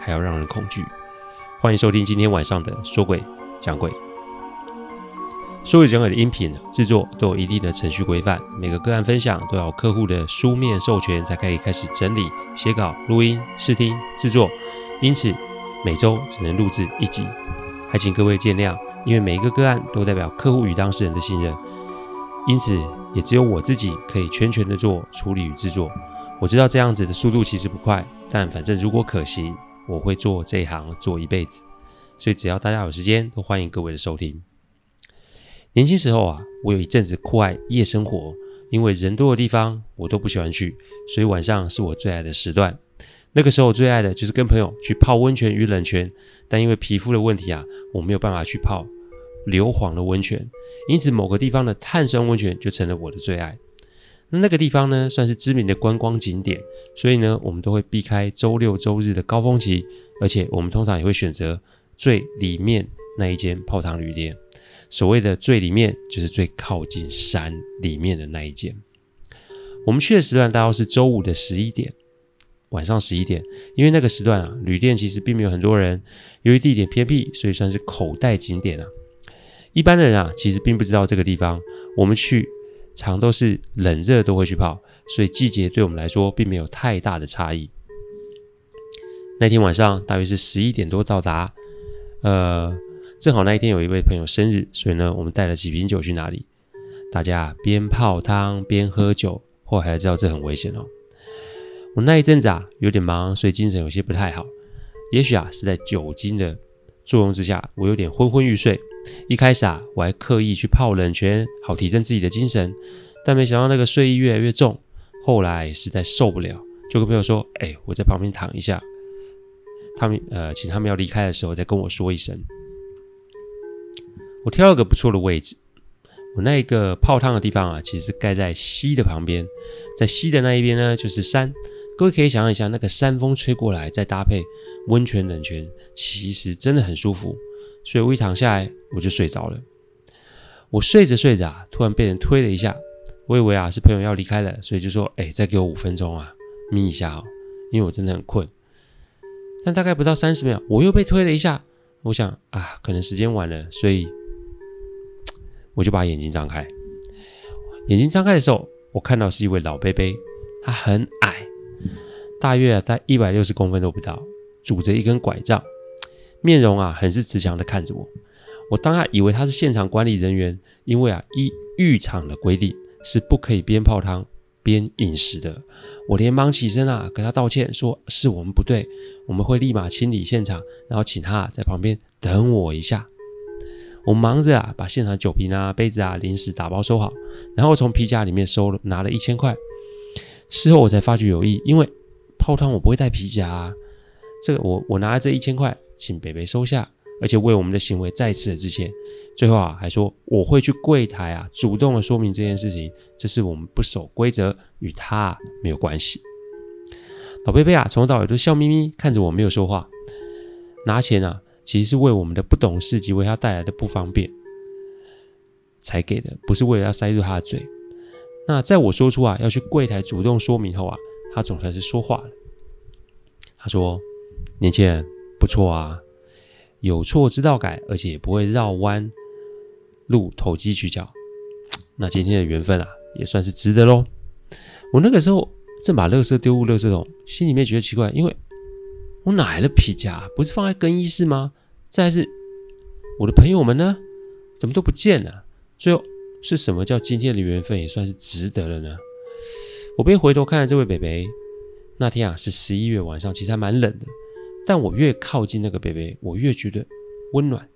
还要让人恐惧。欢迎收听今天晚上的说鬼讲鬼。说鬼讲鬼的音频制作都有一定的程序规范，每个个案分享都要客户的书面授权才可以开始整理、写稿、录音、试听、制作，因此每周只能录制一集，还请各位见谅。因为每一个个案都代表客户与当事人的信任，因此也只有我自己可以全权的做处理与制作。我知道这样子的速度其实不快，但反正如果可行，我会做这一行做一辈子。所以只要大家有时间，都欢迎各位的收听。年轻时候啊，我有一阵子酷爱夜生活，因为人多的地方我都不喜欢去，所以晚上是我最爱的时段。那个时候我最爱的就是跟朋友去泡温泉与冷泉，但因为皮肤的问题啊，我没有办法去泡硫磺的温泉，因此某个地方的碳酸温泉就成了我的最爱。那那个地方呢，算是知名的观光景点，所以呢，我们都会避开周六周日的高峰期，而且我们通常也会选择最里面那一间泡汤旅店。所谓的最里面，就是最靠近山里面的那一间。我们去的时段大概是周五的十一点。晚上十一点，因为那个时段啊，旅店其实并没有很多人，由于地点偏僻，所以算是口袋景点啊。一般的人啊，其实并不知道这个地方。我们去常都是冷热都会去泡，所以季节对我们来说并没有太大的差异。那天晚上大约是十一点多到达，呃，正好那一天有一位朋友生日，所以呢，我们带了几瓶酒去那里，大家边泡汤边喝酒，后来才知道这很危险哦。我那一阵子啊有点忙，所以精神有些不太好。也许啊是在酒精的作用之下，我有点昏昏欲睡。一开始啊我还刻意去泡冷泉，好提升自己的精神，但没想到那个睡意越来越重。后来实在受不了，就跟朋友说：“哎，我在旁边躺一下。”他们呃请他们要离开的时候再跟我说一声。我挑了个不错的位置。我那个泡汤的地方啊，其实盖在溪的旁边，在溪的那一边呢就是山。各位可以想象一下，那个山风吹过来，再搭配温泉冷泉，其实真的很舒服。所以我一躺下来，我就睡着了。我睡着睡着啊，突然被人推了一下，我以为啊是朋友要离开了，所以就说：“哎，再给我五分钟啊，眯一下哦，因为我真的很困。”但大概不到三十秒，我又被推了一下。我想啊，可能时间晚了，所以我就把眼睛张开。眼睛张开的时候，我看到是一位老伯伯，他很矮。大约，在一百六十公分都不到，拄着一根拐杖，面容啊很是慈祥的看着我。我当下以为他是现场管理人员，因为啊，依浴场的规定是不可以边泡汤边饮食的。我连忙起身啊，跟他道歉，说是我们不对，我们会立马清理现场，然后请他在旁边等我一下。我忙着啊，把现场酒瓶啊、杯子啊、零食打包收好，然后从皮夹里面收了拿了一千块。事后我才发觉有异，因为。泡汤我不会带皮夹啊，这个我我拿了这一千块，请北北收下，而且为我们的行为再次的致歉。最后啊，还说我会去柜台啊，主动的说明这件事情，这是我们不守规则，与他没有关系。老贝贝啊，从头到尾都笑眯眯看着我，没有说话。拿钱啊，其实是为我们的不懂事及为他带来的不方便才给的，不是为了要塞入他的嘴。那在我说出啊要去柜台主动说明后啊。他总算是说话了。他说：“年轻人不错啊，有错知道改，而且也不会绕弯路投机取巧。那今天的缘分啊，也算是值得喽。”我那个时候正把垃圾丢入垃圾桶，心里面觉得奇怪，因为我哪来的皮夹？不是放在更衣室吗？再来是我的朋友们呢？怎么都不见了？最后是什么叫今天的缘分也算是值得了呢？我便回头看着这位北北，那天啊是十一月晚上，其实还蛮冷的。但我越靠近那个北北，我越觉得温暖。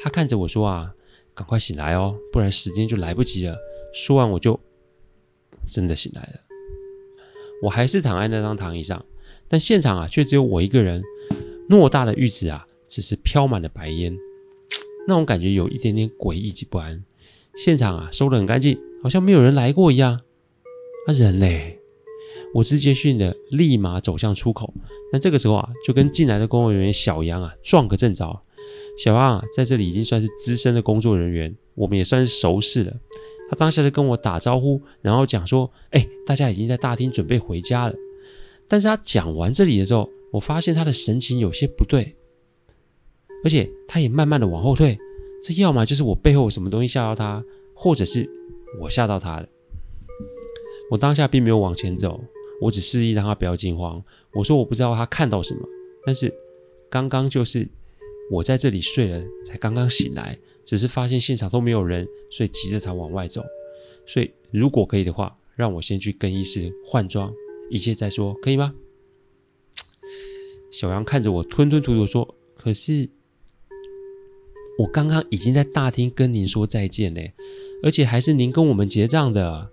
他看着我说：“啊，赶快醒来哦，不然时间就来不及了。”说完，我就真的醒来了。我还是躺在那张躺椅上，但现场啊却只有我一个人。偌大的浴池啊，只是飘满了白烟，那种感觉有一点点诡异及不安。现场啊，收得很干净，好像没有人来过一样。啊、人嘞？我直接训的，立马走向出口。但这个时候啊，就跟进来的工作人员小杨啊撞个正着。小杨啊，在这里已经算是资深的工作人员，我们也算是熟识了。他当下就跟我打招呼，然后讲说：“哎，大家已经在大厅准备回家了。”但是他讲完这里的时候，我发现他的神情有些不对，而且他也慢慢的往后退。这要么就是我背后有什么东西吓到他，或者是我吓到他了。我当下并没有往前走。我只示意让他不要惊慌。我说我不知道他看到什么，但是刚刚就是我在这里睡了，才刚刚醒来，只是发现现场都没有人，所以急着才往外走。所以如果可以的话，让我先去更衣室换装，一切再说，可以吗？小杨看着我吞吞吐吐说：“可是我刚刚已经在大厅跟您说再见嘞，而且还是您跟我们结账的。”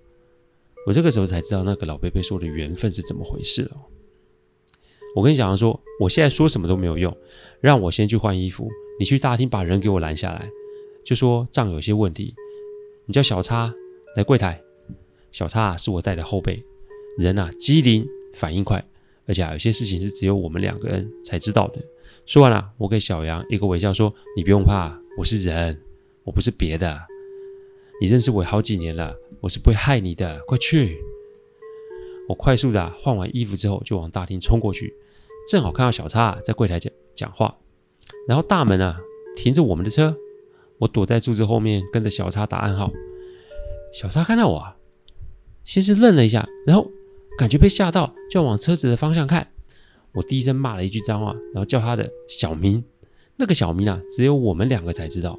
我这个时候才知道那个老伯伯说的缘分是怎么回事了。我跟小杨说，我现在说什么都没有用，让我先去换衣服，你去大厅把人给我拦下来，就说账有些问题。你叫小叉来柜台。小叉是我带的后辈，人啊机灵，反应快，而且有些事情是只有我们两个人才知道的。说完了，我给小杨一个微笑，说：“你不用怕，我是人，我不是别的。你认识我好几年了。”我是不会害你的，快去！我快速的换完衣服之后，就往大厅冲过去，正好看到小叉在柜台讲讲话，然后大门啊停着我们的车，我躲在柱子后面跟着小叉打暗号。小叉看到我，先是愣了一下，然后感觉被吓到，就往车子的方向看。我低声骂了一句脏话，然后叫他的小名，那个小名啊，只有我们两个才知道，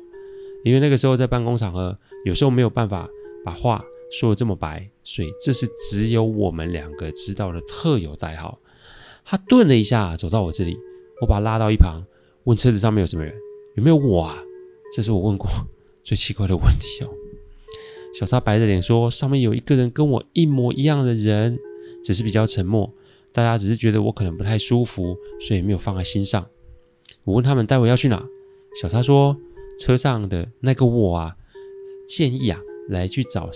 因为那个时候在办公场合，有时候没有办法把话。说的这么白，所以这是只有我们两个知道的特有代号。他顿了一下，走到我这里，我把他拉到一旁，问车子上面有什么人？有没有我啊？这是我问过最奇怪的问题哦。小叉白着脸说：“上面有一个人跟我一模一样的人，只是比较沉默。大家只是觉得我可能不太舒服，所以没有放在心上。”我问他们待会要去哪？小叉说：“车上的那个我啊，建议啊，来去找。”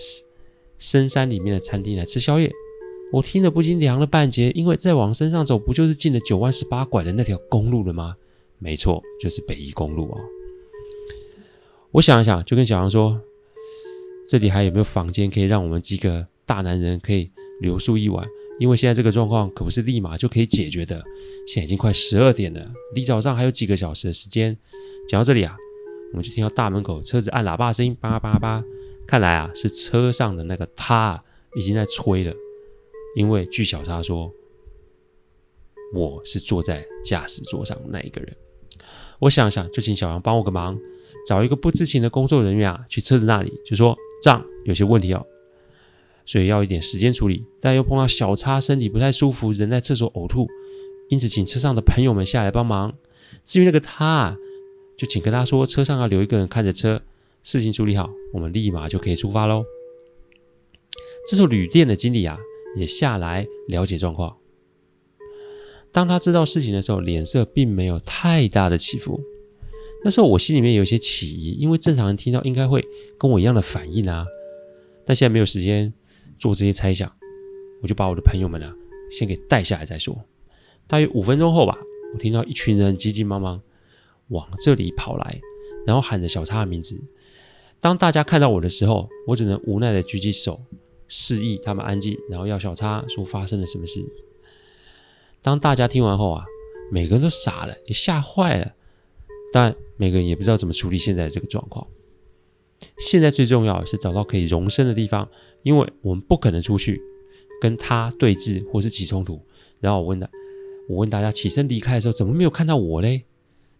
深山里面的餐厅来吃宵夜，我听了不禁凉了半截，因为再往山上走，不就是进了九弯十八拐的那条公路了吗？没错，就是北宜公路、哦。我想一想，就跟小杨说：“这里还有没有房间可以让我们几个大男人可以留宿一晚？因为现在这个状况可不是立马就可以解决的。现在已经快十二点了，离早上还有几个小时的时间。”讲到这里啊，我们就听到大门口车子按喇叭声音，叭叭叭。看来啊，是车上的那个他已经在催了，因为据小叉说，我是坐在驾驶座上那一个人。我想想，就请小杨帮我个忙，找一个不知情的工作人员啊，去车子那里，就说账有些问题哦，所以要一点时间处理。但又碰到小叉身体不太舒服，人在厕所呕吐，因此请车上的朋友们下来帮忙。至于那个他，就请跟他说，车上要留一个人看着车。事情处理好，我们立马就可以出发喽。这时候，旅店的经理啊也下来了解状况。当他知道事情的时候，脸色并没有太大的起伏。那时候我心里面有一些起疑，因为正常人听到应该会跟我一样的反应啊。但现在没有时间做这些猜想，我就把我的朋友们啊先给带下来再说。大约五分钟后吧，我听到一群人急急忙忙往这里跑来，然后喊着小叉的名字。当大家看到我的时候，我只能无奈的举起手，示意他们安静，然后要小叉说发生了什么事。当大家听完后啊，每个人都傻了，也吓坏了，但每个人也不知道怎么处理现在这个状况。现在最重要的是找到可以容身的地方，因为我们不可能出去跟他对峙或是起冲突。然后我问他，我问大家起身离开的时候，怎么没有看到我嘞？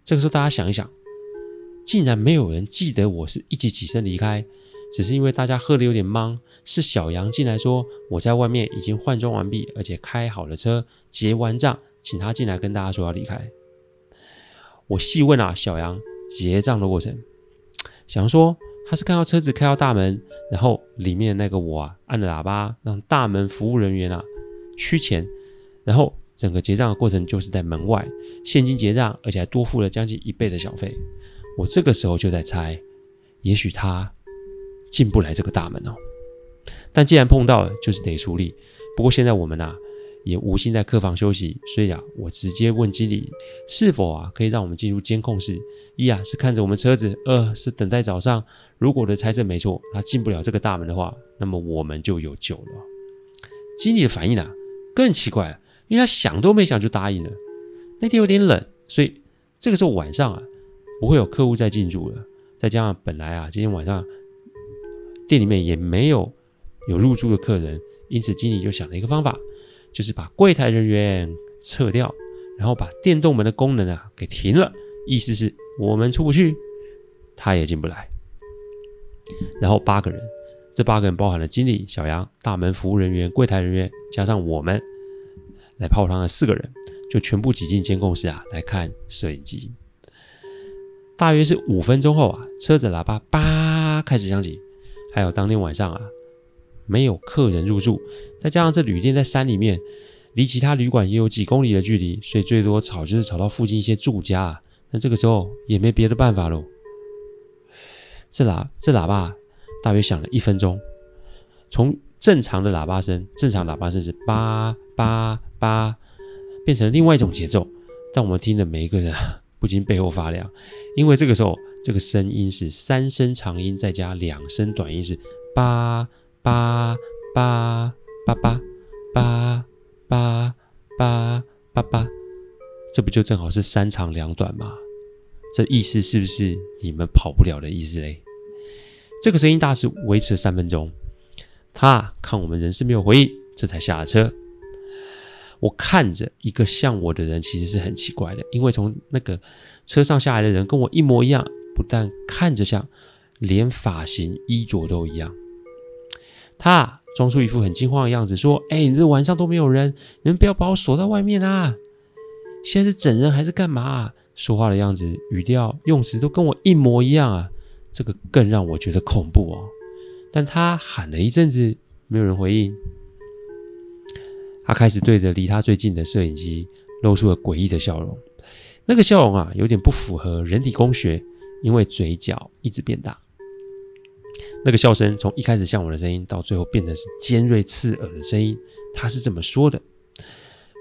这个时候大家想一想。竟然没有人记得我是一起起身离开，只是因为大家喝的有点茫。是小杨进来说我在外面已经换装完毕，而且开好了车，结完账，请他进来跟大家说要离开。我细问啊，小杨结账的过程，小杨说他是看到车子开到大门，然后里面那个我啊按了喇叭，让大门服务人员啊取钱，然后整个结账的过程就是在门外现金结账，而且还多付了将近一倍的小费。我这个时候就在猜，也许他进不来这个大门哦。但既然碰到了，就是得处理。不过现在我们啊，也无心在客房休息，所以啊，我直接问经理是否啊可以让我们进入监控室。一啊是看着我们车子，二是等待早上。如果我的猜测没错，他进不了这个大门的话，那么我们就有救了。经理的反应啊更奇怪，因为他想都没想就答应了。那天有点冷，所以这个时候晚上啊不会有客户再进驻了。再加上本来啊今天晚上店里面也没有有入住的客人，因此经理就想了一个方法。就是把柜台人员撤掉，然后把电动门的功能啊给停了，意思是我们出不去，他也进不来。然后八个人，这八个人包含了经理、小杨、大门服务人员、柜台人员，加上我们来泡汤的四个人，就全部挤进监控室啊来看摄影机。大约是五分钟后啊，车子喇叭叭开始响起，还有当天晚上啊。没有客人入住，再加上这旅店在山里面，离其他旅馆也有几公里的距离，所以最多吵就是吵到附近一些住家啊。那这个时候也没别的办法喽。这喇这喇叭大约响了一分钟，从正常的喇叭声，正常喇叭声是叭叭叭，变成另外一种节奏。但我们听的每一个人 不禁背后发凉，因为这个时候这个声音是三声长音再加两声短音，是叭。八八八八八八八八八，这不就正好是三长两短吗？这意思是不是你们跑不了的意思嘞？这个声音大致维持了三分钟，他看我们人是没有回应，这才下了车。我看着一个像我的人，其实是很奇怪的，因为从那个车上下来的人跟我一模一样，不但看着像，连发型、衣着都一样。他装出一副很惊慌的样子，说：“哎，你这晚上都没有人，你们不要把我锁在外面啊！现在是整人还是干嘛？说话的样子、语调、用词都跟我一模一样啊！这个更让我觉得恐怖哦。”但他喊了一阵子，没有人回应。他开始对着离他最近的摄影机露出了诡异的笑容，那个笑容啊，有点不符合人体工学，因为嘴角一直变大。那个笑声从一开始像我的声音，到最后变成是尖锐刺耳的声音。他是这么说的：“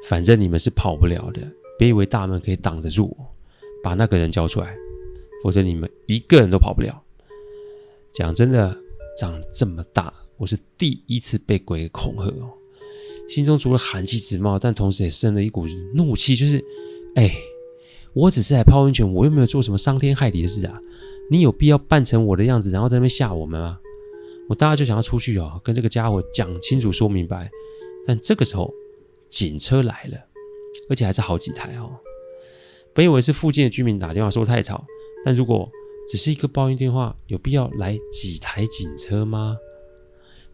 反正你们是跑不了的，别以为大门可以挡得住我，把那个人交出来，否则你们一个人都跑不了。”讲真的，长这么大，我是第一次被鬼恐吓哦，心中除了寒气直冒，但同时也生了一股怒气，就是，哎，我只是来泡温泉，我又没有做什么伤天害理的事啊。你有必要扮成我的样子，然后在那边吓我们吗？我当然就想要出去哦，跟这个家伙讲清楚、说明白。但这个时候，警车来了，而且还是好几台哦。本以为是附近的居民打电话说太吵，但如果只是一个报应电话，有必要来几台警车吗？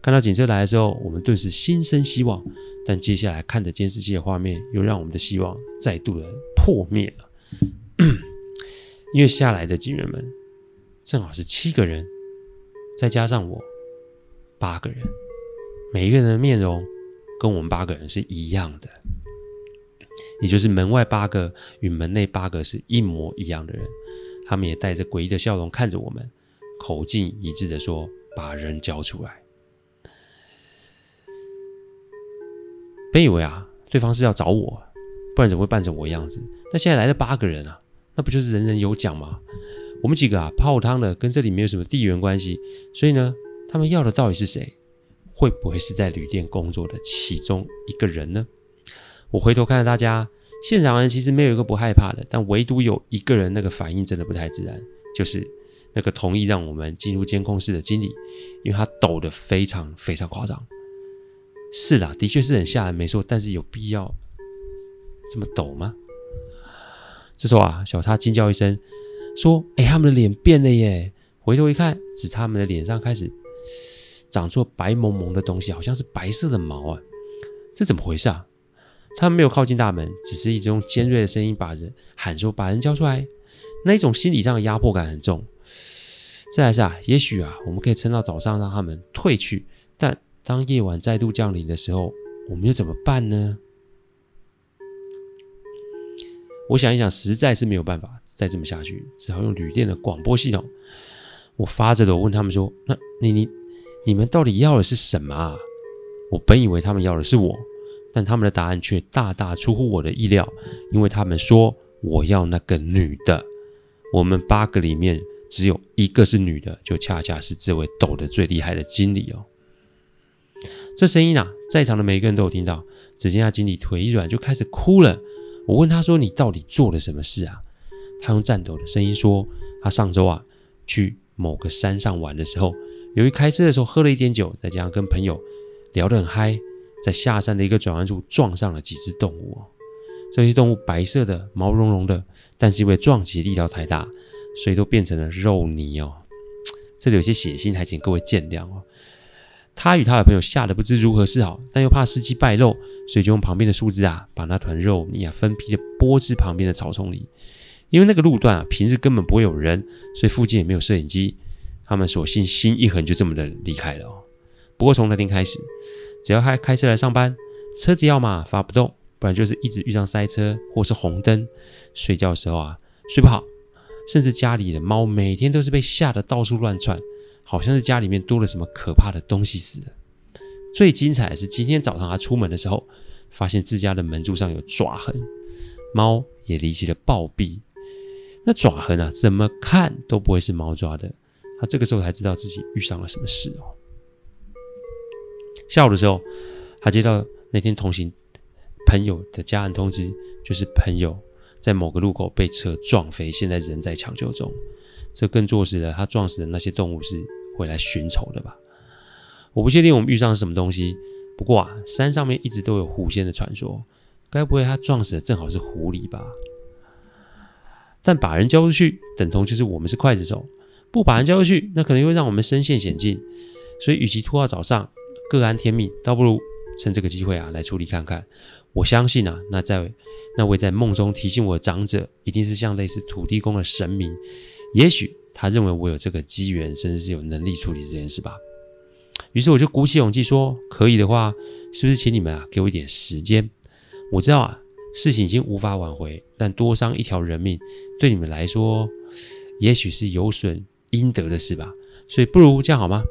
看到警车来的时候，我们顿时心生希望。但接下来看着监视器的画面，又让我们的希望再度的破灭了。因为下来的警员们。正好是七个人，再加上我，八个人，每一个人的面容跟我们八个人是一样的，也就是门外八个与门内八个是一模一样的人，他们也带着诡异的笑容看着我们，口径一致的说：“把人交出来。”本以为啊，对方是要找我，不然怎么会扮成我样子？但现在来了八个人啊，那不就是人人有奖吗？我们几个啊，泡汤的跟这里没有什么地缘关系，所以呢，他们要的到底是谁？会不会是在旅店工作的其中一个人呢？我回头看着大家，现场人其实没有一个不害怕的，但唯独有一个人那个反应真的不太自然，就是那个同意让我们进入监控室的经理，因为他抖得非常非常夸张。是啦，的确是很吓人，没错，但是有必要这么抖吗？这时候啊，小叉惊叫一声。说：“哎，他们的脸变了耶！回头一看，是他们的脸上开始长出白蒙蒙的东西，好像是白色的毛啊！这怎么回事啊？”他们没有靠近大门，只是一直用尖锐的声音把人喊说：“把人交出来！”那一种心理上的压迫感很重。再来是啊，也许啊，我们可以撑到早上让他们退去，但当夜晚再度降临的时候，我们又怎么办呢？我想一想，实在是没有办法再这么下去，只好用旅店的广播系统。我发着抖问他们说：“那你你你们到底要的是什么啊？”我本以为他们要的是我，但他们的答案却大大出乎我的意料，因为他们说我要那个女的。我们八个里面只有一个是女的，就恰恰是这位抖得最厉害的经理哦。这声音啊，在场的每一个人都有听到。只见他经理腿一软就开始哭了。我问他说：“你到底做了什么事啊？”他用颤抖的声音说：“他上周啊，去某个山上玩的时候，由于开车的时候喝了一点酒，再加上跟朋友聊得很嗨，在下山的一个转弯处撞上了几只动物。这些动物白色的，毛茸茸的，但是因为撞击力道太大，所以都变成了肉泥哦。这里有些血腥，还请各位见谅哦。”他与他的朋友吓得不知如何是好，但又怕司机败露，所以就用旁边的树枝啊，把那团肉泥啊分批的拨至旁边的草丛里。因为那个路段啊，平日根本不会有人，所以附近也没有摄影机。他们索性心一横，就这么的离开了哦。不过从那天开始，只要他开车来上班，车子要么发不动，不然就是一直遇上塞车或是红灯。睡觉的时候啊，睡不好，甚至家里的猫每天都是被吓得到处乱窜。好像是家里面多了什么可怕的东西似的。最精彩的是今天早上他出门的时候，发现自家的门柱上有爪痕，猫也离奇的暴毙。那爪痕啊，怎么看都不会是猫抓的。他这个时候才知道自己遇上了什么事哦。下午的时候，他接到那天同行朋友的家人通知，就是朋友在某个路口被车撞飞，现在人在抢救中。这更坐实了他撞死的那些动物是会来寻仇的吧？我不确定我们遇上是什么东西，不过啊，山上面一直都有狐仙的传说，该不会他撞死的正好是狐狸吧？但把人交出去，等同就是我们是刽子手；不把人交出去，那可能又会让我们身陷险境。所以，与其拖到早上各安天命，倒不如趁这个机会啊来处理看看。我相信啊，那在那位在梦中提醒我的长者，一定是像类似土地公的神明。也许他认为我有这个机缘，甚至是有能力处理这件事吧。于是我就鼓起勇气说：“可以的话，是不是请你们啊给我一点时间？我知道啊，事情已经无法挽回，但多伤一条人命对你们来说，也许是有损阴德的事吧。所以不如这样好吗？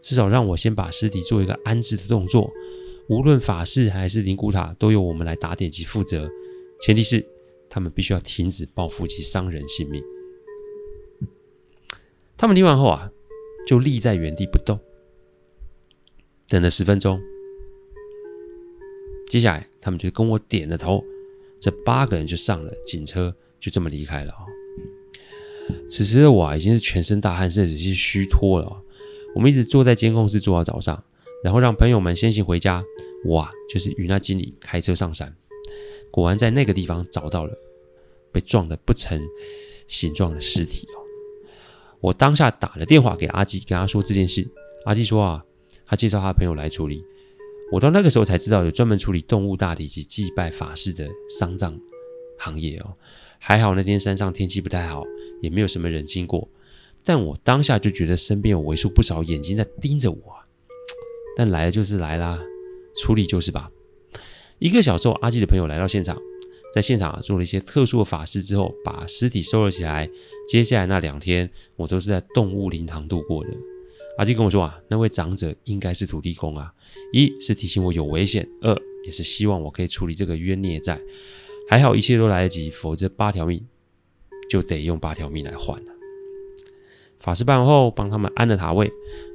至少让我先把尸体做一个安置的动作，无论法事还是灵骨塔，都由我们来打点及负责。前提是他们必须要停止报复及伤人性命。”他们听完后啊，就立在原地不动，等了十分钟。接下来，他们就跟我点了头，这八个人就上了警车，就这么离开了。此时的我，已经是全身大汗，甚至是虚脱了。我们一直坐在监控室坐到早上，然后让朋友们先行回家。我啊，就是与那经理开车上山，果然在那个地方找到了被撞得不成形状的尸体哦。我当下打了电话给阿基，跟他说这件事。阿基说啊，他介绍他朋友来处理。我到那个时候才知道有专门处理动物大体及祭拜法事的丧葬行业哦。还好那天山上天气不太好，也没有什么人经过。但我当下就觉得身边有为数不少眼睛在盯着我。啊 但来了就是来啦，处理就是吧。一个小时后，阿基的朋友来到现场。在现场做了一些特殊的法事之后，把尸体收了起来。接下来那两天，我都是在动物灵堂度过的。阿基跟我说啊，那位长者应该是土地公啊，一是提醒我有危险，二也是希望我可以处理这个冤孽债。还好一切都来得及，否则八条命就得用八条命来换。法事办完后，帮他们安了塔位。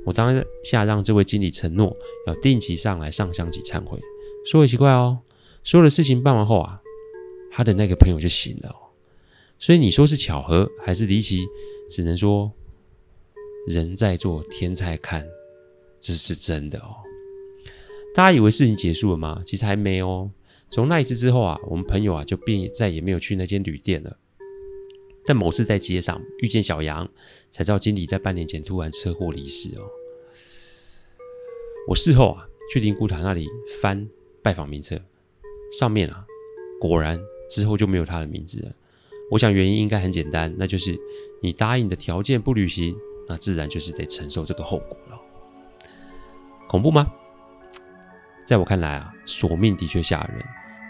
我当下让这位经理承诺要定期上来上香及忏悔。说也奇怪哦，所有的事情办完后啊。他的那个朋友就醒了哦，所以你说是巧合还是离奇？只能说人在做天在看，这是真的哦。大家以为事情结束了吗？其实还没哦。从那一次之后啊，我们朋友啊就便再也没有去那间旅店了。在某次在街上遇见小杨，才知道经理在半年前突然车祸离世哦。我事后啊去灵骨塔那里翻拜访名册，上面啊果然。之后就没有他的名字了。我想原因应该很简单，那就是你答应的条件不履行，那自然就是得承受这个后果了。恐怖吗？在我看来啊，索命的确吓人，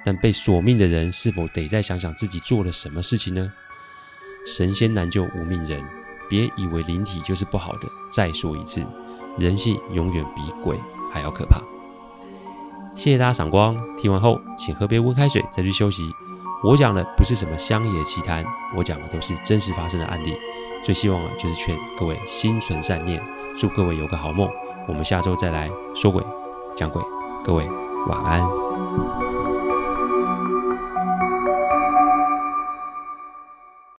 但被索命的人是否得再想想自己做了什么事情呢？神仙难救无命人，别以为灵体就是不好的。再说一次，人性永远比鬼还要可怕。谢谢大家赏光，听完后请喝杯温开水再去休息。我讲的不是什么乡野奇谈，我讲的都是真实发生的案例。最希望的就是劝各位心存善念，祝各位有个好梦。我们下周再来说鬼讲鬼，各位晚安。